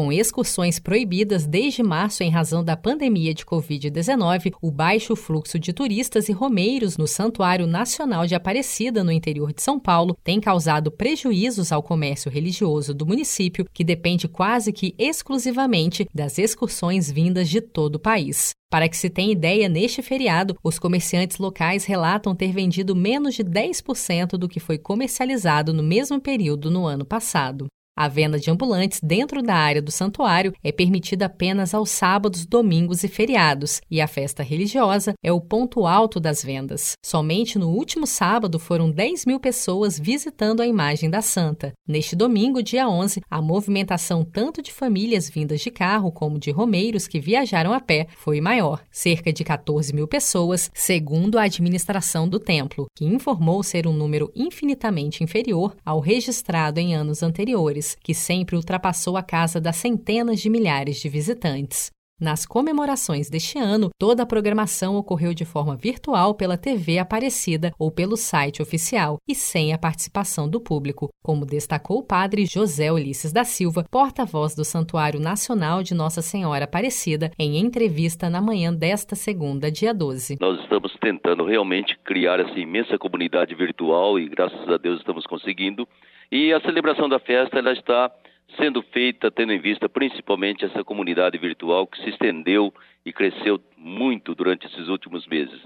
Com excursões proibidas desde março em razão da pandemia de Covid-19, o baixo fluxo de turistas e romeiros no Santuário Nacional de Aparecida, no interior de São Paulo, tem causado prejuízos ao comércio religioso do município, que depende quase que exclusivamente das excursões vindas de todo o país. Para que se tenha ideia, neste feriado, os comerciantes locais relatam ter vendido menos de 10% do que foi comercializado no mesmo período no ano passado. A venda de ambulantes dentro da área do santuário é permitida apenas aos sábados, domingos e feriados, e a festa religiosa é o ponto alto das vendas. Somente no último sábado foram 10 mil pessoas visitando a imagem da santa. Neste domingo, dia 11, a movimentação tanto de famílias vindas de carro como de romeiros que viajaram a pé foi maior, cerca de 14 mil pessoas, segundo a administração do templo, que informou ser um número infinitamente inferior ao registrado em anos anteriores que sempre ultrapassou a casa das centenas de milhares de visitantes. Nas comemorações deste ano, toda a programação ocorreu de forma virtual pela TV Aparecida ou pelo site oficial e sem a participação do público, como destacou o padre José Ulisses da Silva, porta-voz do Santuário Nacional de Nossa Senhora Aparecida, em entrevista na manhã desta segunda, dia 12. Nós estamos tentando realmente criar essa imensa comunidade virtual e graças a Deus estamos conseguindo. E a celebração da festa ela está sendo feita tendo em vista principalmente essa comunidade virtual que se estendeu e cresceu muito durante esses últimos meses.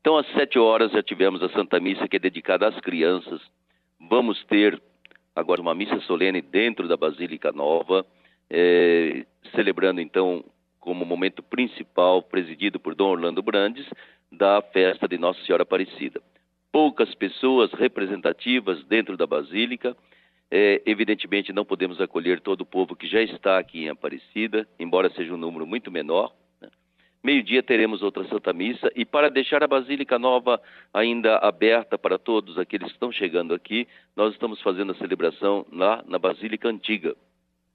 Então, às sete horas já tivemos a Santa Missa que é dedicada às crianças. Vamos ter agora uma missa solene dentro da Basílica Nova, é, celebrando então como momento principal, presidido por Dom Orlando Brandes, da festa de Nossa Senhora Aparecida. Poucas pessoas representativas dentro da Basílica, é, evidentemente, não podemos acolher todo o povo que já está aqui em Aparecida, embora seja um número muito menor. Né? Meio-dia teremos outra Santa Missa e para deixar a Basílica Nova ainda aberta para todos aqueles que estão chegando aqui, nós estamos fazendo a celebração lá na Basílica Antiga,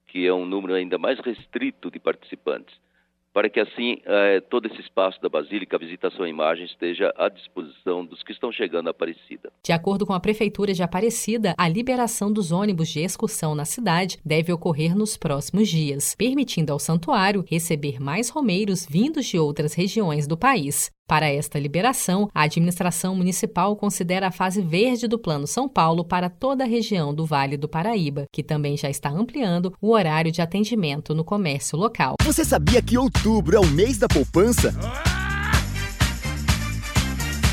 que é um número ainda mais restrito de participantes para que assim eh, todo esse espaço da Basílica, a visitação à imagem, esteja à disposição dos que estão chegando a Aparecida. De acordo com a Prefeitura de Aparecida, a liberação dos ônibus de excursão na cidade deve ocorrer nos próximos dias, permitindo ao santuário receber mais romeiros vindos de outras regiões do país. Para esta liberação, a administração municipal considera a fase verde do Plano São Paulo para toda a região do Vale do Paraíba, que também já está ampliando o horário de atendimento no comércio local. Você sabia que outubro é o mês da poupança?